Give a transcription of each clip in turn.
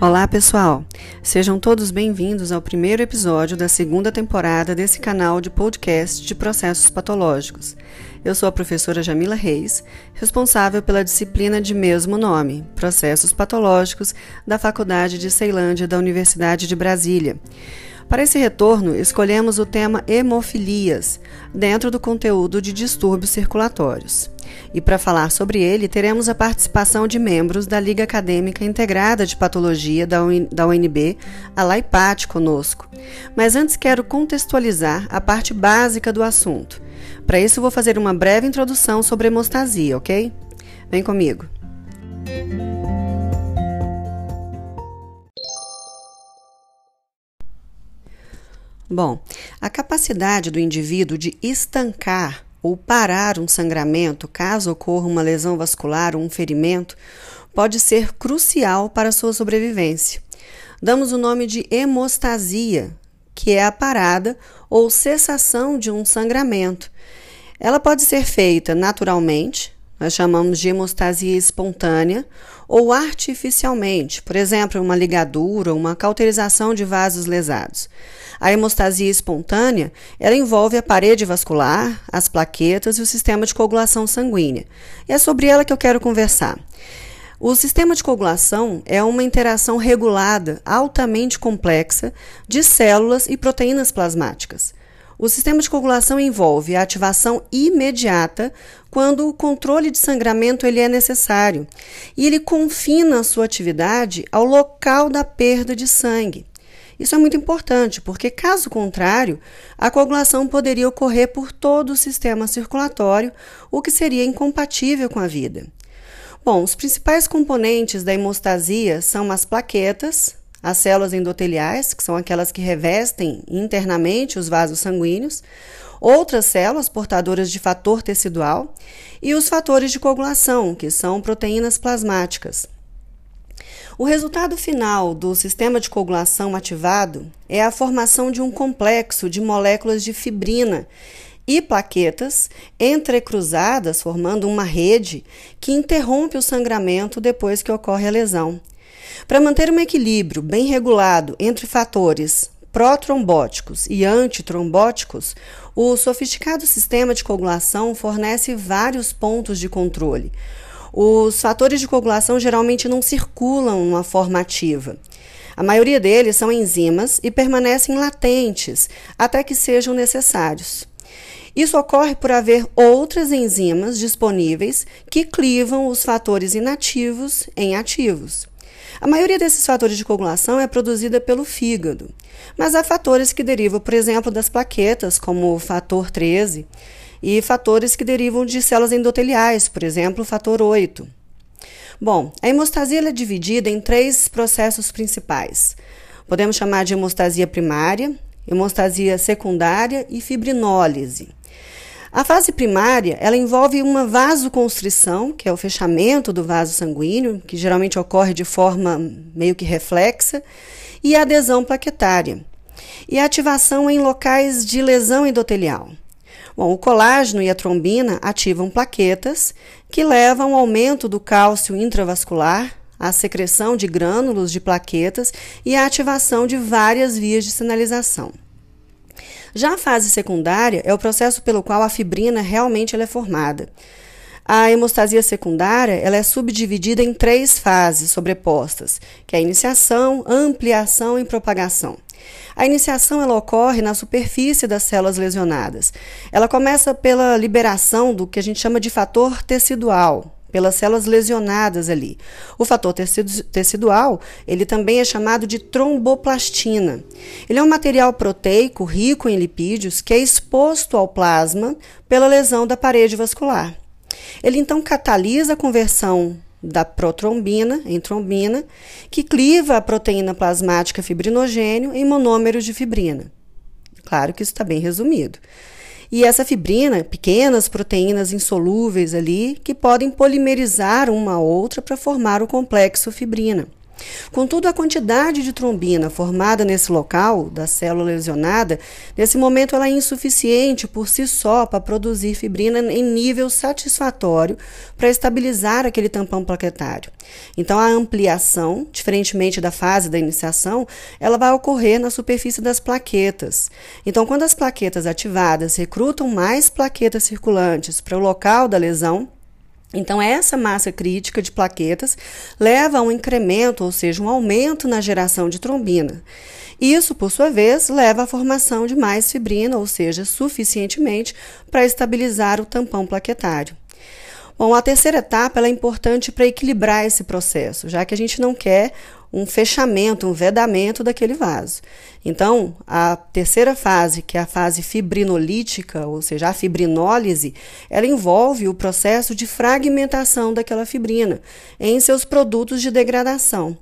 Olá, pessoal! Sejam todos bem-vindos ao primeiro episódio da segunda temporada desse canal de podcast de processos patológicos. Eu sou a professora Jamila Reis, responsável pela disciplina de mesmo nome, Processos Patológicos, da Faculdade de Ceilândia da Universidade de Brasília. Para esse retorno, escolhemos o tema hemofilias, dentro do conteúdo de distúrbios circulatórios. E para falar sobre ele, teremos a participação de membros da Liga Acadêmica Integrada de Patologia da, UNB, a LAIPAT, conosco. Mas antes quero contextualizar a parte básica do assunto. Para isso, vou fazer uma breve introdução sobre hemostasia, ok? Vem comigo. Bom, a capacidade do indivíduo de estancar ou parar um sangramento caso ocorra uma lesão vascular ou um ferimento pode ser crucial para sua sobrevivência. Damos o nome de hemostasia, que é a parada ou cessação de um sangramento. Ela pode ser feita naturalmente, nós chamamos de hemostasia espontânea, ou artificialmente, por exemplo, uma ligadura uma cauterização de vasos lesados. A hemostasia espontânea, ela envolve a parede vascular, as plaquetas e o sistema de coagulação sanguínea. E é sobre ela que eu quero conversar. O sistema de coagulação é uma interação regulada, altamente complexa, de células e proteínas plasmáticas. O sistema de coagulação envolve a ativação imediata quando o controle de sangramento ele é necessário e ele confina a sua atividade ao local da perda de sangue. Isso é muito importante, porque caso contrário, a coagulação poderia ocorrer por todo o sistema circulatório, o que seria incompatível com a vida. Bom, os principais componentes da hemostasia são as plaquetas, as células endoteliais, que são aquelas que revestem internamente os vasos sanguíneos, outras células portadoras de fator tecidual e os fatores de coagulação, que são proteínas plasmáticas. O resultado final do sistema de coagulação ativado é a formação de um complexo de moléculas de fibrina e plaquetas entrecruzadas, formando uma rede que interrompe o sangramento depois que ocorre a lesão. Para manter um equilíbrio bem regulado entre fatores protrombóticos e antitrombóticos, o sofisticado sistema de coagulação fornece vários pontos de controle. Os fatores de coagulação geralmente não circulam numa forma ativa. A maioria deles são enzimas e permanecem latentes até que sejam necessários. Isso ocorre por haver outras enzimas disponíveis que clivam os fatores inativos em ativos. A maioria desses fatores de coagulação é produzida pelo fígado, mas há fatores que derivam, por exemplo, das plaquetas, como o fator 13, e fatores que derivam de células endoteliais, por exemplo, o fator 8. Bom, a hemostasia é dividida em três processos principais. Podemos chamar de hemostasia primária, hemostasia secundária e fibrinólise. A fase primária, ela envolve uma vasoconstrição, que é o fechamento do vaso sanguíneo, que geralmente ocorre de forma meio que reflexa, e a adesão plaquetária, e a ativação em locais de lesão endotelial. Bom, o colágeno e a trombina ativam plaquetas que levam ao aumento do cálcio intravascular, à secreção de grânulos de plaquetas e à ativação de várias vias de sinalização. Já a fase secundária é o processo pelo qual a fibrina realmente é formada. A hemostasia secundária ela é subdividida em três fases sobrepostas, que é a iniciação, ampliação e propagação. A iniciação ela ocorre na superfície das células lesionadas. Ela começa pela liberação do que a gente chama de fator tecidual, pelas células lesionadas ali. O fator tecidual, ele também é chamado de tromboplastina. Ele é um material proteico rico em lipídios que é exposto ao plasma pela lesão da parede vascular. Ele então catalisa a conversão da protrombina em trombina, que cliva a proteína plasmática fibrinogênio em monômeros de fibrina. Claro que isso está bem resumido. E essa fibrina, pequenas proteínas insolúveis ali, que podem polimerizar uma a outra para formar o complexo fibrina. Contudo, a quantidade de trombina formada nesse local da célula lesionada, nesse momento ela é insuficiente por si só para produzir fibrina em nível satisfatório para estabilizar aquele tampão plaquetário. Então, a ampliação, diferentemente da fase da iniciação, ela vai ocorrer na superfície das plaquetas. Então, quando as plaquetas ativadas recrutam mais plaquetas circulantes para o local da lesão, então, essa massa crítica de plaquetas leva a um incremento, ou seja, um aumento na geração de trombina. Isso, por sua vez, leva à formação de mais fibrina, ou seja, suficientemente para estabilizar o tampão plaquetário. Bom, a terceira etapa é importante para equilibrar esse processo, já que a gente não quer um fechamento, um vedamento daquele vaso. Então, a terceira fase, que é a fase fibrinolítica, ou seja, a fibrinólise, ela envolve o processo de fragmentação daquela fibrina em seus produtos de degradação.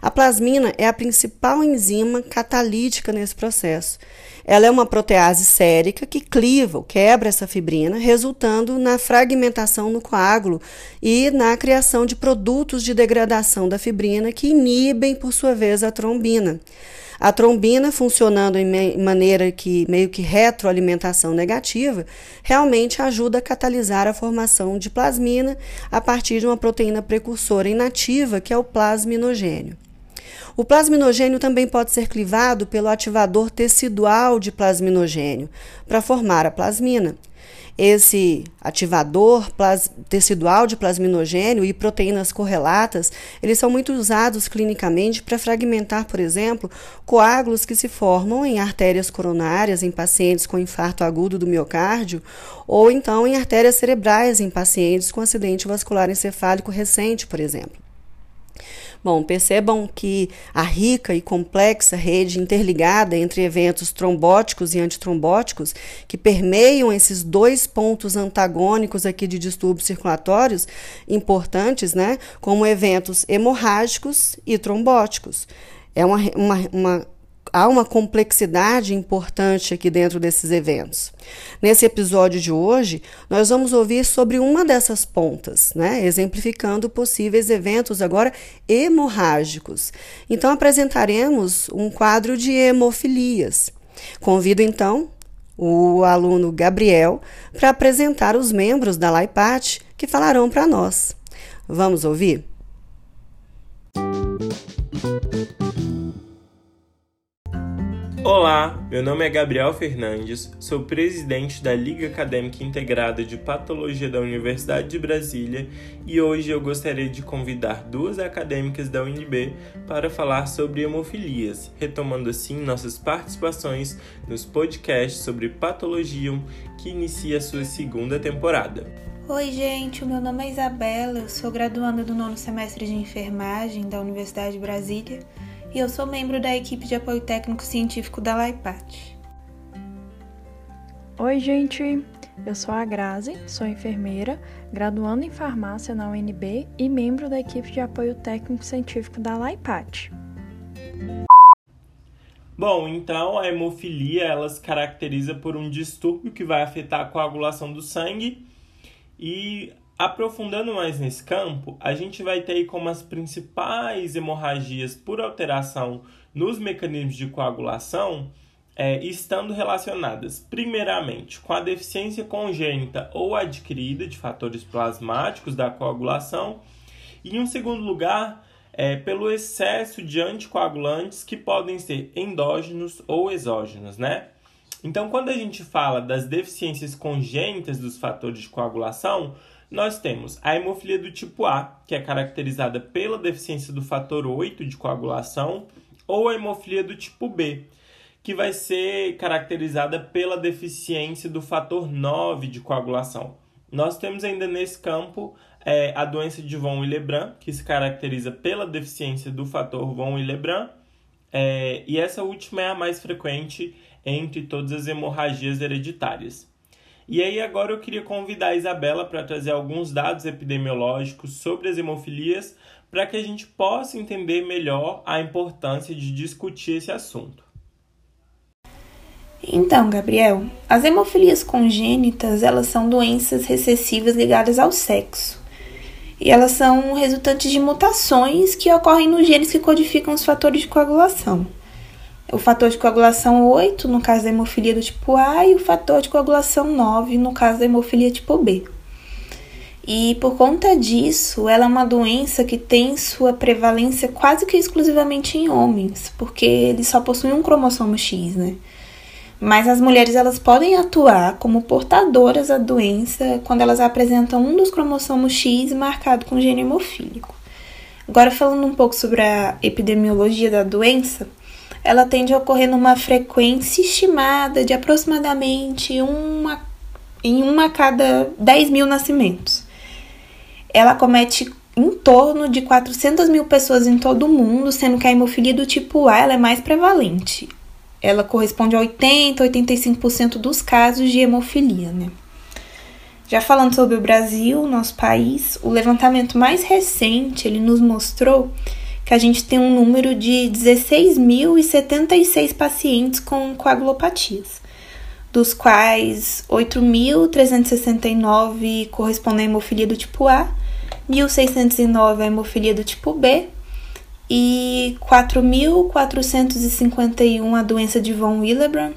A plasmina é a principal enzima catalítica nesse processo. Ela é uma protease sérica que cliva, quebra essa fibrina, resultando na fragmentação no coágulo e na criação de produtos de degradação da fibrina que inibem, por sua vez, a trombina. A trombina, funcionando em maneira que meio que retroalimentação negativa, realmente ajuda a catalisar a formação de plasmina a partir de uma proteína precursora inativa, que é o plasminogênio. O plasminogênio também pode ser clivado pelo ativador tecidual de plasminogênio para formar a plasmina. Esse ativador tecidual de plasminogênio e proteínas correlatas, eles são muito usados clinicamente para fragmentar, por exemplo, coágulos que se formam em artérias coronárias em pacientes com infarto agudo do miocárdio ou então em artérias cerebrais em pacientes com acidente vascular encefálico recente, por exemplo. Bom, percebam que a rica e complexa rede interligada entre eventos trombóticos e antitrombóticos, que permeiam esses dois pontos antagônicos aqui de distúrbios circulatórios importantes, né, como eventos hemorrágicos e trombóticos. É uma, uma, uma há uma complexidade importante aqui dentro desses eventos. Nesse episódio de hoje, nós vamos ouvir sobre uma dessas pontas, né, exemplificando possíveis eventos agora hemorrágicos. Então apresentaremos um quadro de hemofilias. Convido então o aluno Gabriel para apresentar os membros da LAIPAT que falarão para nós. Vamos ouvir? Olá, meu nome é Gabriel Fernandes, sou presidente da Liga Acadêmica Integrada de Patologia da Universidade de Brasília e hoje eu gostaria de convidar duas acadêmicas da UNB para falar sobre hemofilias, retomando assim nossas participações nos podcasts sobre patologia que inicia sua segunda temporada. Oi, gente, o meu nome é Isabela, eu sou graduanda do nono semestre de enfermagem da Universidade de Brasília e eu sou membro da equipe de apoio técnico científico da LAIPAT. Oi, gente! Eu sou a Grazi, sou enfermeira, graduando em farmácia na UNB e membro da equipe de apoio técnico científico da LAIPAT. Bom, então a hemofilia ela se caracteriza por um distúrbio que vai afetar a coagulação do sangue e Aprofundando mais nesse campo, a gente vai ter aí como as principais hemorragias por alteração nos mecanismos de coagulação é, estando relacionadas, primeiramente, com a deficiência congênita ou adquirida de fatores plasmáticos da coagulação, e, em um segundo lugar, é, pelo excesso de anticoagulantes que podem ser endógenos ou exógenos, né? Então, quando a gente fala das deficiências congênitas dos fatores de coagulação, nós temos a hemofilia do tipo A, que é caracterizada pela deficiência do fator 8 de coagulação, ou a hemofilia do tipo B, que vai ser caracterizada pela deficiência do fator 9 de coagulação. Nós temos ainda nesse campo é, a doença de von Willebrand, que se caracteriza pela deficiência do fator von Willebrand, é, e essa última é a mais frequente entre todas as hemorragias hereditárias. E aí agora eu queria convidar a Isabela para trazer alguns dados epidemiológicos sobre as hemofilias para que a gente possa entender melhor a importância de discutir esse assunto. Então, Gabriel, as hemofilias congênitas, elas são doenças recessivas ligadas ao sexo. E elas são resultantes de mutações que ocorrem nos genes que codificam os fatores de coagulação. O fator de coagulação 8, no caso da hemofilia do tipo A, e o fator de coagulação 9, no caso da hemofilia tipo B. E por conta disso, ela é uma doença que tem sua prevalência quase que exclusivamente em homens, porque eles só possuem um cromossomo X, né? Mas as mulheres elas podem atuar como portadoras da doença quando elas apresentam um dos cromossomos X marcado com gene hemofílico. Agora falando um pouco sobre a epidemiologia da doença, ela tende a ocorrer numa frequência estimada de aproximadamente uma em uma a cada 10 mil nascimentos ela comete em torno de 400 mil pessoas em todo o mundo, sendo que a hemofilia do tipo A é mais prevalente. Ela corresponde a 80, 85% dos casos de hemofilia, né? Já falando sobre o Brasil, nosso país, o levantamento mais recente, ele nos mostrou que a gente tem um número de 16.076 pacientes com coagulopatias, dos quais 8.369 correspondem à hemofilia do tipo A 1609 a hemofilia do tipo B e 4.451 a doença de von Willebrand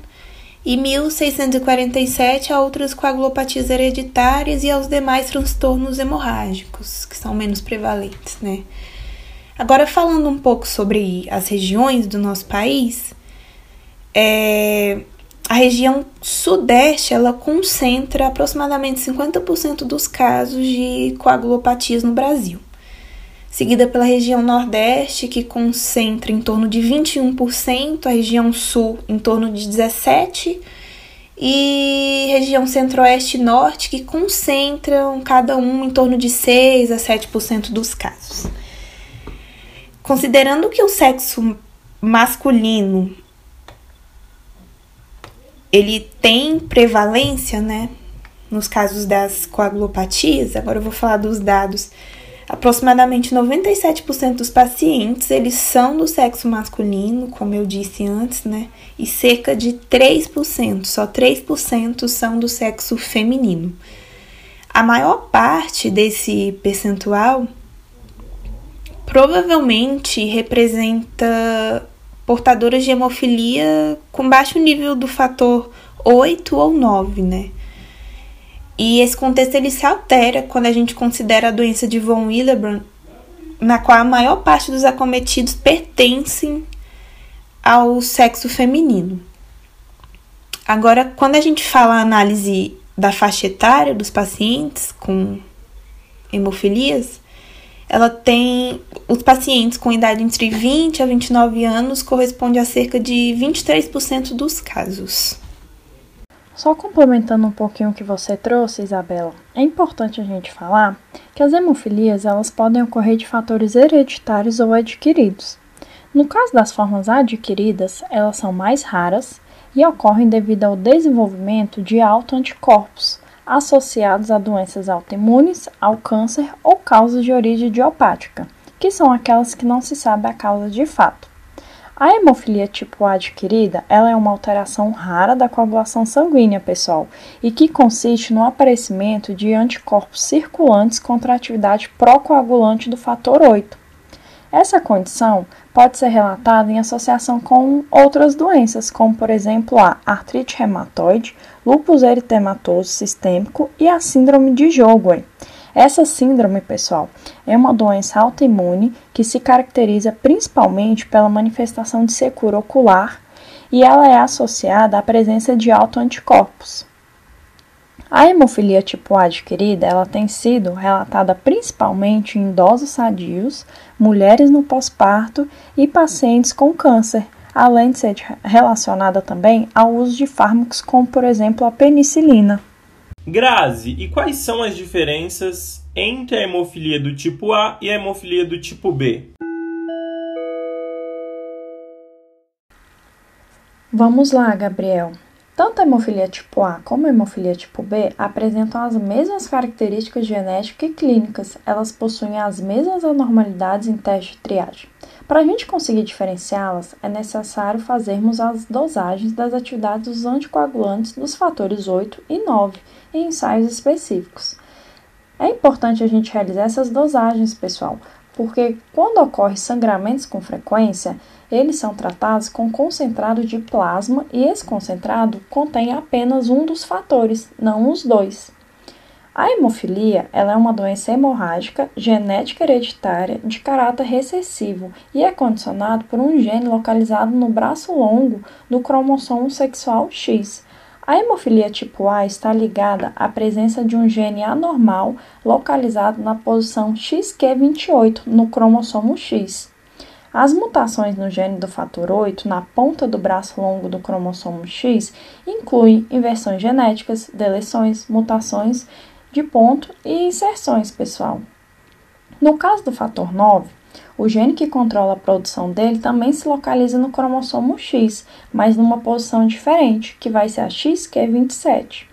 e 1.647 a outras coagulopatias hereditárias e aos demais transtornos hemorrágicos, que são menos prevalentes, né? Agora, falando um pouco sobre as regiões do nosso país, é, a região sudeste ela concentra aproximadamente 50% dos casos de coagulopatias no Brasil, seguida pela região nordeste, que concentra em torno de 21%, a região sul em torno de 17%, e região centro-oeste e norte, que concentram cada um em torno de 6 a 7% dos casos. Considerando que o sexo masculino ele tem prevalência, né? Nos casos das coagulopatias, agora eu vou falar dos dados. Aproximadamente 97% dos pacientes, eles são do sexo masculino, como eu disse antes, né? E cerca de 3%, só 3% são do sexo feminino. A maior parte desse percentual provavelmente representa portadoras de hemofilia com baixo nível do fator 8 ou 9, né? E esse contexto ele se altera quando a gente considera a doença de von Willebrand, na qual a maior parte dos acometidos pertencem ao sexo feminino. Agora, quando a gente fala a análise da faixa etária dos pacientes com hemofilias, ela tem os pacientes com idade entre 20 a 29 anos corresponde a cerca de 23% dos casos. Só complementando um pouquinho o que você trouxe, Isabela, é importante a gente falar que as hemofilias elas podem ocorrer de fatores hereditários ou adquiridos. No caso das formas adquiridas, elas são mais raras e ocorrem devido ao desenvolvimento de autoanticorpos, associados a doenças autoimunes, ao câncer ou causas de origem idiopática, que são aquelas que não se sabe a causa de fato. A hemofilia tipo A adquirida, ela é uma alteração rara da coagulação sanguínea, pessoal, e que consiste no aparecimento de anticorpos circulantes contra a atividade procoagulante do fator 8. Essa condição pode ser relatada em associação com outras doenças, como por exemplo a artrite reumatoide, lúpus eritematoso sistêmico e a síndrome de Jogway. Essa síndrome, pessoal, é uma doença autoimune que se caracteriza principalmente pela manifestação de secura ocular e ela é associada à presença de autoanticorpos. A hemofilia tipo A adquirida, ela tem sido relatada principalmente em idosos sadios, mulheres no pós-parto e pacientes com câncer, além de ser relacionada também ao uso de fármacos como, por exemplo, a penicilina. Grazi, e quais são as diferenças entre a hemofilia do tipo A e a hemofilia do tipo B? Vamos lá, Gabriel. Tanto a hemofilia tipo A como a hemofilia tipo B apresentam as mesmas características genéticas e clínicas, elas possuem as mesmas anormalidades em teste de triagem. Para a gente conseguir diferenciá-las, é necessário fazermos as dosagens das atividades dos anticoagulantes dos fatores 8 e 9 em ensaios específicos. É importante a gente realizar essas dosagens, pessoal, porque quando ocorre sangramentos com frequência, eles são tratados com concentrado de plasma e esse concentrado contém apenas um dos fatores, não os dois. A hemofilia ela é uma doença hemorrágica genética hereditária de caráter recessivo e é condicionado por um gene localizado no braço longo do cromossomo sexual X. A hemofilia tipo A está ligada à presença de um gene anormal localizado na posição XQ28 no cromossomo X. As mutações no gene do fator 8 na ponta do braço longo do cromossomo X incluem inversões genéticas, deleções, mutações de ponto e inserções, pessoal. No caso do fator 9, o gene que controla a produção dele também se localiza no cromossomo X, mas numa posição diferente, que vai ser a XQ27.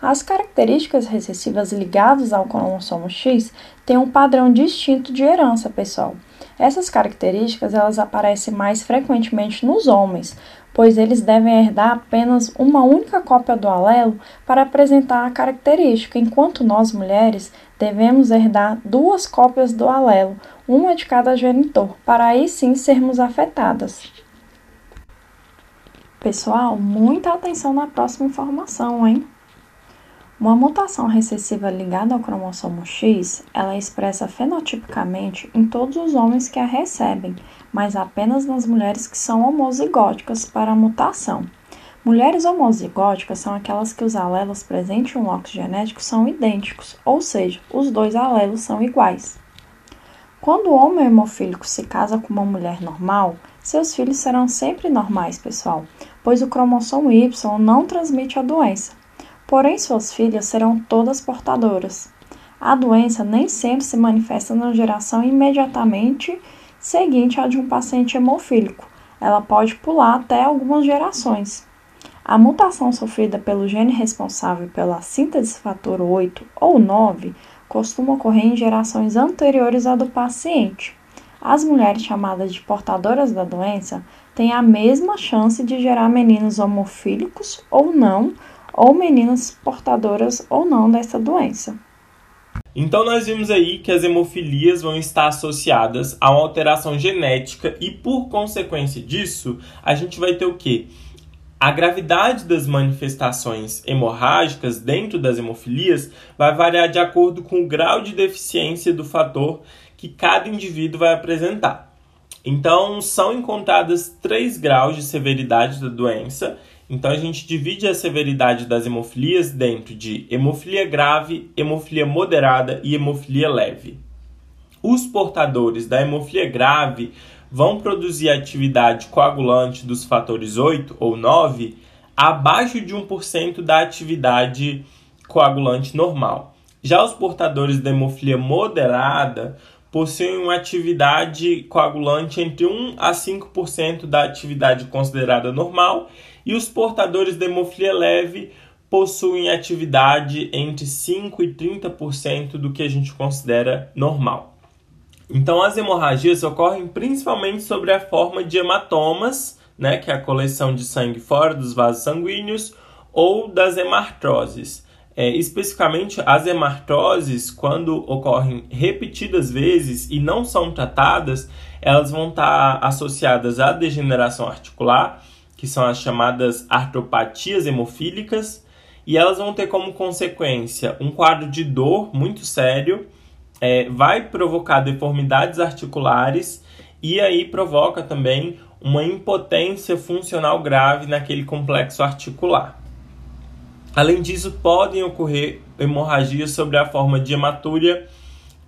As características recessivas ligadas ao cromossomo X têm um padrão distinto de herança, pessoal. Essas características elas aparecem mais frequentemente nos homens, pois eles devem herdar apenas uma única cópia do alelo para apresentar a característica, enquanto nós mulheres devemos herdar duas cópias do alelo, uma de cada genitor, para aí sim sermos afetadas. Pessoal, muita atenção na próxima informação, hein? Uma mutação recessiva ligada ao cromossomo X, ela é expressa fenotipicamente em todos os homens que a recebem, mas apenas nas mulheres que são homozigóticas para a mutação. Mulheres homozigóticas são aquelas que os alelos presentes em um locus genético são idênticos, ou seja, os dois alelos são iguais. Quando o homem hemofílico se casa com uma mulher normal, seus filhos serão sempre normais, pessoal, pois o cromossomo Y não transmite a doença. Porém, suas filhas serão todas portadoras. A doença nem sempre se manifesta na geração imediatamente seguinte à de um paciente hemofílico. Ela pode pular até algumas gerações. A mutação sofrida pelo gene responsável pela síntese fator 8 ou 9 costuma ocorrer em gerações anteriores à do paciente. As mulheres chamadas de portadoras da doença têm a mesma chance de gerar meninos homofílicos ou não, ou meninas portadoras ou não dessa doença. Então nós vimos aí que as hemofilias vão estar associadas a uma alteração genética e por consequência disso, a gente vai ter o quê? A gravidade das manifestações hemorrágicas dentro das hemofilias vai variar de acordo com o grau de deficiência do fator que cada indivíduo vai apresentar. Então, são encontradas três graus de severidade da doença então a gente divide a severidade das hemofilias dentro de hemofilia grave, hemofilia moderada e hemofilia leve. Os portadores da hemofilia grave vão produzir atividade coagulante dos fatores 8 ou 9 abaixo de 1% da atividade coagulante normal. Já os portadores da hemofilia moderada possuem uma atividade coagulante entre 1 a 5% da atividade considerada normal e os portadores de hemofilia leve possuem atividade entre 5 e 30% do que a gente considera normal. Então, as hemorragias ocorrem principalmente sobre a forma de hematomas, né, que é a coleção de sangue fora dos vasos sanguíneos, ou das hemartroses. É, especificamente, as hemartroses, quando ocorrem repetidas vezes e não são tratadas, elas vão estar associadas à degeneração articular que são as chamadas artropatias hemofílicas, e elas vão ter como consequência um quadro de dor muito sério, é, vai provocar deformidades articulares e aí provoca também uma impotência funcional grave naquele complexo articular. Além disso, podem ocorrer hemorragias sobre a forma de hematúria,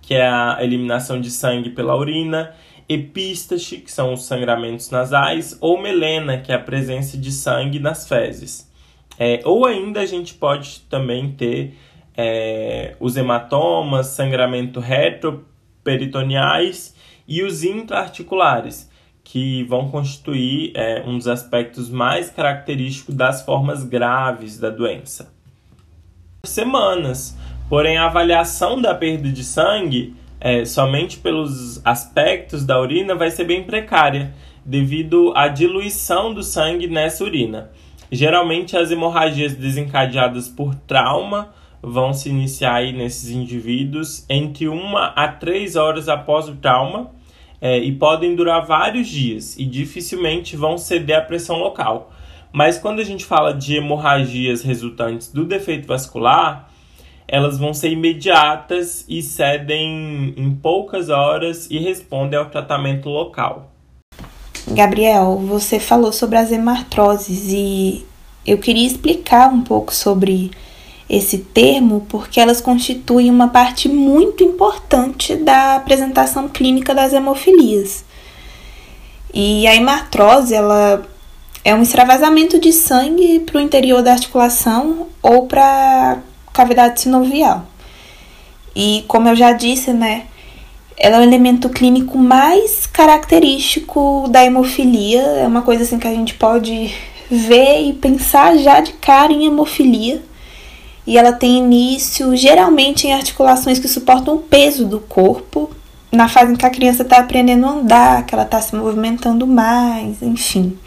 que é a eliminação de sangue pela urina, epístase, que são os sangramentos nasais, ou melena, que é a presença de sangue nas fezes. É, ou ainda a gente pode também ter é, os hematomas, sangramento retroperitoneais e os intraarticulares, que vão constituir é, um dos aspectos mais característicos das formas graves da doença. Semanas, porém a avaliação da perda de sangue é, somente pelos aspectos da urina vai ser bem precária, devido à diluição do sangue nessa urina. Geralmente, as hemorragias desencadeadas por trauma vão se iniciar aí nesses indivíduos entre uma a três horas após o trauma é, e podem durar vários dias e dificilmente vão ceder à pressão local. Mas quando a gente fala de hemorragias resultantes do defeito vascular, elas vão ser imediatas e cedem em poucas horas e respondem ao tratamento local. Gabriel, você falou sobre as hemartroses e eu queria explicar um pouco sobre esse termo porque elas constituem uma parte muito importante da apresentação clínica das hemofilias. E a hemartrose, ela é um extravasamento de sangue para o interior da articulação ou para a cavidade sinovial. E como eu já disse, né, ela é o elemento clínico mais característico da hemofilia, é uma coisa assim que a gente pode ver e pensar já de cara em hemofilia e ela tem início geralmente em articulações que suportam o peso do corpo, na fase em que a criança está aprendendo a andar, que ela está se movimentando mais, enfim.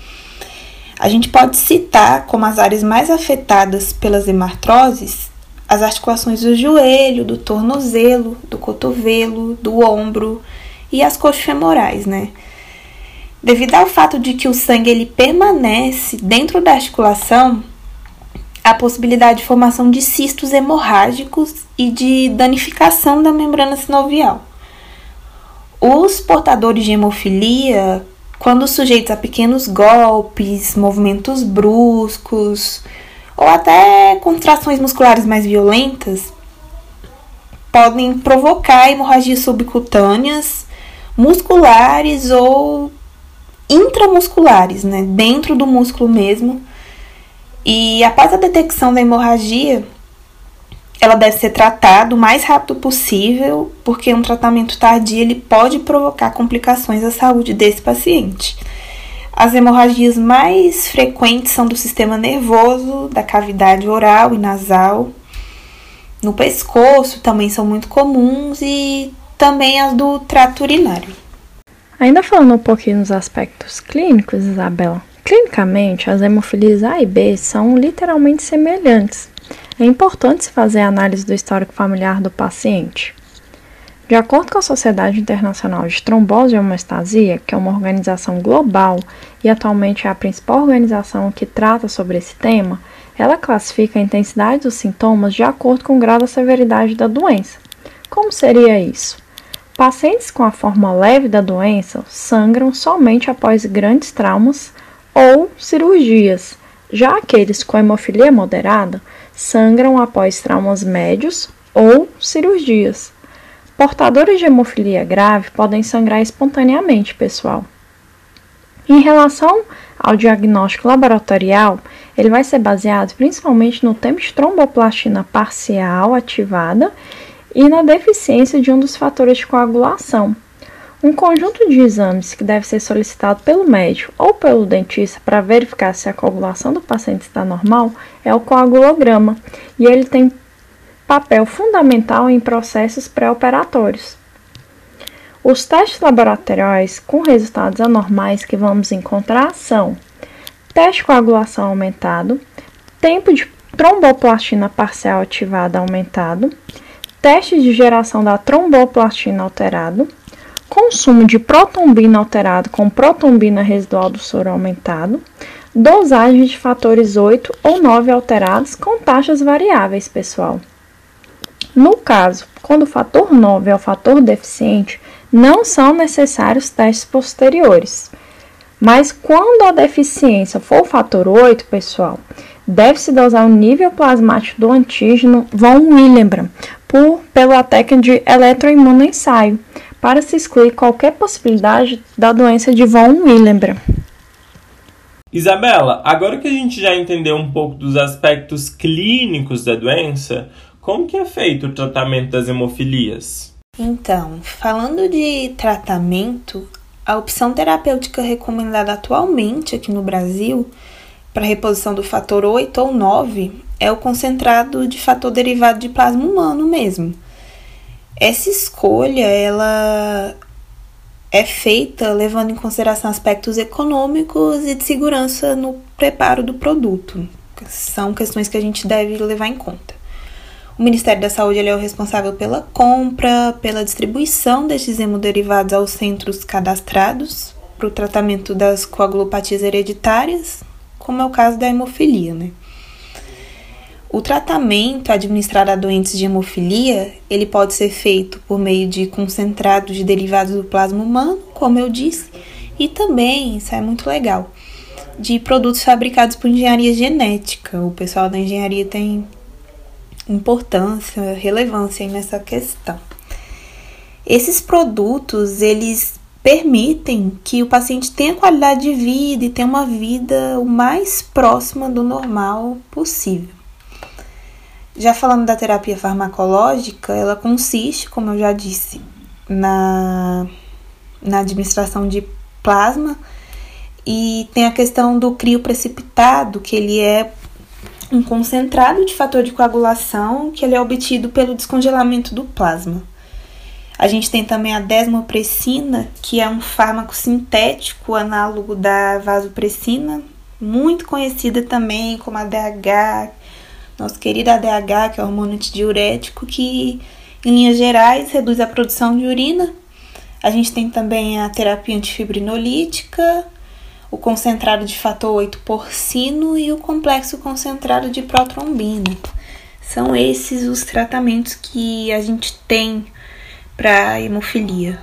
A gente pode citar como as áreas mais afetadas pelas hemartroses as articulações do joelho, do tornozelo, do cotovelo, do ombro e as coxas femorais, né? Devido ao fato de que o sangue ele permanece dentro da articulação, a possibilidade de formação de cistos hemorrágicos e de danificação da membrana sinovial. Os portadores de hemofilia, quando sujeitos a pequenos golpes, movimentos bruscos ou até contrações musculares mais violentas, podem provocar hemorragias subcutâneas, musculares ou intramusculares, né, dentro do músculo mesmo e após a detecção da hemorragia, ela deve ser tratada o mais rápido possível, porque um tratamento tardio ele pode provocar complicações à saúde desse paciente. As hemorragias mais frequentes são do sistema nervoso, da cavidade oral e nasal. No pescoço também são muito comuns e também as do trato urinário. Ainda falando um pouquinho nos aspectos clínicos, Isabela, Clinicamente, as hemofilias A e B são literalmente semelhantes. É importante se fazer a análise do histórico familiar do paciente. De acordo com a Sociedade Internacional de Trombose e Homeostasia, que é uma organização global e atualmente é a principal organização que trata sobre esse tema, ela classifica a intensidade dos sintomas de acordo com o grau da severidade da doença. Como seria isso? Pacientes com a forma leve da doença sangram somente após grandes traumas ou cirurgias. Já aqueles com hemofilia moderada sangram após traumas médios ou cirurgias. Portadores de hemofilia grave podem sangrar espontaneamente, pessoal. Em relação ao diagnóstico laboratorial, ele vai ser baseado principalmente no tempo de tromboplastina parcial ativada e na deficiência de um dos fatores de coagulação, um conjunto de exames que deve ser solicitado pelo médico ou pelo dentista para verificar se a coagulação do paciente está normal é o coagulograma, e ele tem papel fundamental em processos pré-operatórios. Os testes laboratoriais com resultados anormais que vamos encontrar são teste de coagulação aumentado, tempo de tromboplastina parcial ativada aumentado, teste de geração da tromboplastina alterado, consumo de protombina alterado com protombina residual do soro aumentado, dosagem de fatores 8 ou 9 alterados com taxas variáveis, pessoal. No caso, quando o fator 9 é o fator deficiente, não são necessários testes posteriores. Mas quando a deficiência for o fator 8, pessoal, deve-se dosar o nível plasmático do antígeno von Willebrand por, pela técnica de eletroimunoensaio, para se excluir qualquer possibilidade da doença de von Willebrand. Isabela, agora que a gente já entendeu um pouco dos aspectos clínicos da doença, como que é feito o tratamento das hemofilias? Então, falando de tratamento, a opção terapêutica recomendada atualmente aqui no Brasil para reposição do fator 8 ou 9 é o concentrado de fator derivado de plasma humano mesmo, essa escolha, ela é feita levando em consideração aspectos econômicos e de segurança no preparo do produto. São questões que a gente deve levar em conta. O Ministério da Saúde é o responsável pela compra, pela distribuição destes hemoderivados aos centros cadastrados para o tratamento das coagulopatias hereditárias, como é o caso da hemofilia, né? O tratamento administrado a doentes de hemofilia, ele pode ser feito por meio de concentrados de derivados do plasma humano, como eu disse, e também, isso é muito legal, de produtos fabricados por engenharia genética. O pessoal da engenharia tem importância, relevância nessa questão. Esses produtos, eles permitem que o paciente tenha qualidade de vida e tenha uma vida o mais próxima do normal possível. Já falando da terapia farmacológica, ela consiste, como eu já disse, na, na administração de plasma e tem a questão do crio precipitado, que ele é um concentrado de fator de coagulação que ele é obtido pelo descongelamento do plasma. A gente tem também a desmopressina, que é um fármaco sintético análogo da vasopressina, muito conhecida também como ADH, nosso querido ADH, que é o hormônio antidiurético, que em linhas gerais reduz a produção de urina. A gente tem também a terapia antifibrinolítica, o concentrado de fator 8 porcino e o complexo concentrado de protrombina. São esses os tratamentos que a gente tem para hemofilia.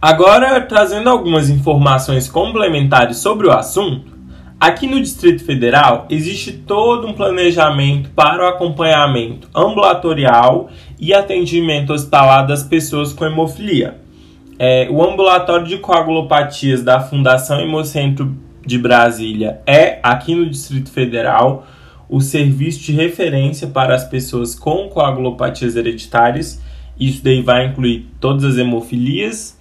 Agora, trazendo algumas informações complementares sobre o assunto, aqui no Distrito Federal existe todo um planejamento para o acompanhamento ambulatorial e atendimento hospitalar das pessoas com hemofilia. É, o ambulatório de coagulopatias da Fundação Hemocentro de Brasília é, aqui no Distrito Federal, o serviço de referência para as pessoas com coagulopatias hereditárias. Isso daí vai incluir todas as hemofilias.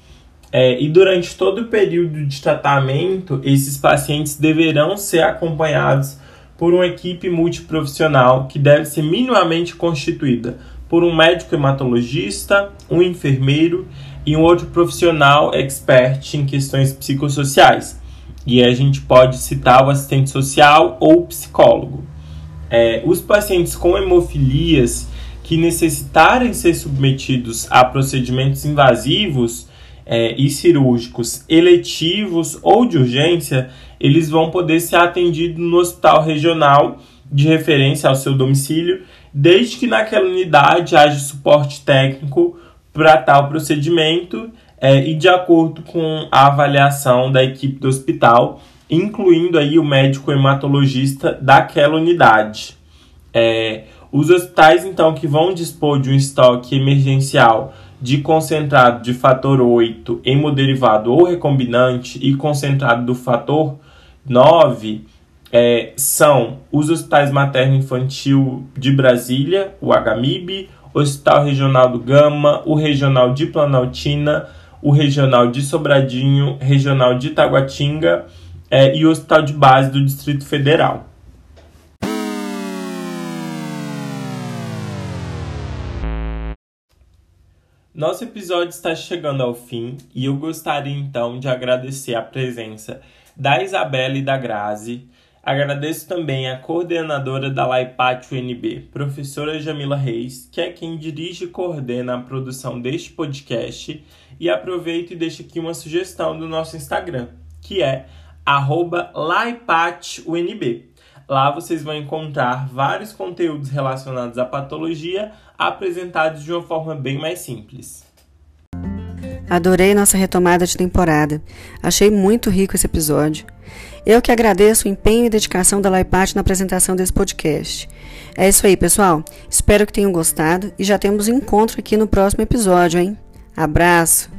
É, e durante todo o período de tratamento, esses pacientes deverão ser acompanhados por uma equipe multiprofissional que deve ser minimamente constituída por um médico hematologista, um enfermeiro e um outro profissional expert em questões psicossociais. E a gente pode citar o assistente social ou psicólogo. É, os pacientes com hemofilias que necessitarem ser submetidos a procedimentos invasivos é, e cirúrgicos eletivos ou de urgência, eles vão poder ser atendidos no hospital regional de referência ao seu domicílio, desde que naquela unidade haja suporte técnico para tal procedimento é, e de acordo com a avaliação da equipe do hospital, incluindo aí o médico hematologista daquela unidade. É, os hospitais, então, que vão dispor de um estoque emergencial de concentrado de fator 8, hemoderivado ou recombinante e concentrado do fator 9 é, são os hospitais materno-infantil de Brasília, o HMIB, Hospital Regional do Gama, o Regional de Planaltina, o Regional de Sobradinho, Regional de Taguatinga é, e o Hospital de Base do Distrito Federal. Nosso episódio está chegando ao fim e eu gostaria então de agradecer a presença da Isabela e da Grazi, Agradeço também a coordenadora da Laipat UNB, professora Jamila Reis, que é quem dirige e coordena a produção deste podcast, e aproveito e deixo aqui uma sugestão do nosso Instagram, que é LaiPatUNB. Lá vocês vão encontrar vários conteúdos relacionados à patologia apresentados de uma forma bem mais simples. Adorei nossa retomada de temporada. Achei muito rico esse episódio. Eu que agradeço o empenho e dedicação da Laipat na apresentação desse podcast. É isso aí, pessoal. Espero que tenham gostado e já temos encontro aqui no próximo episódio, hein? Abraço!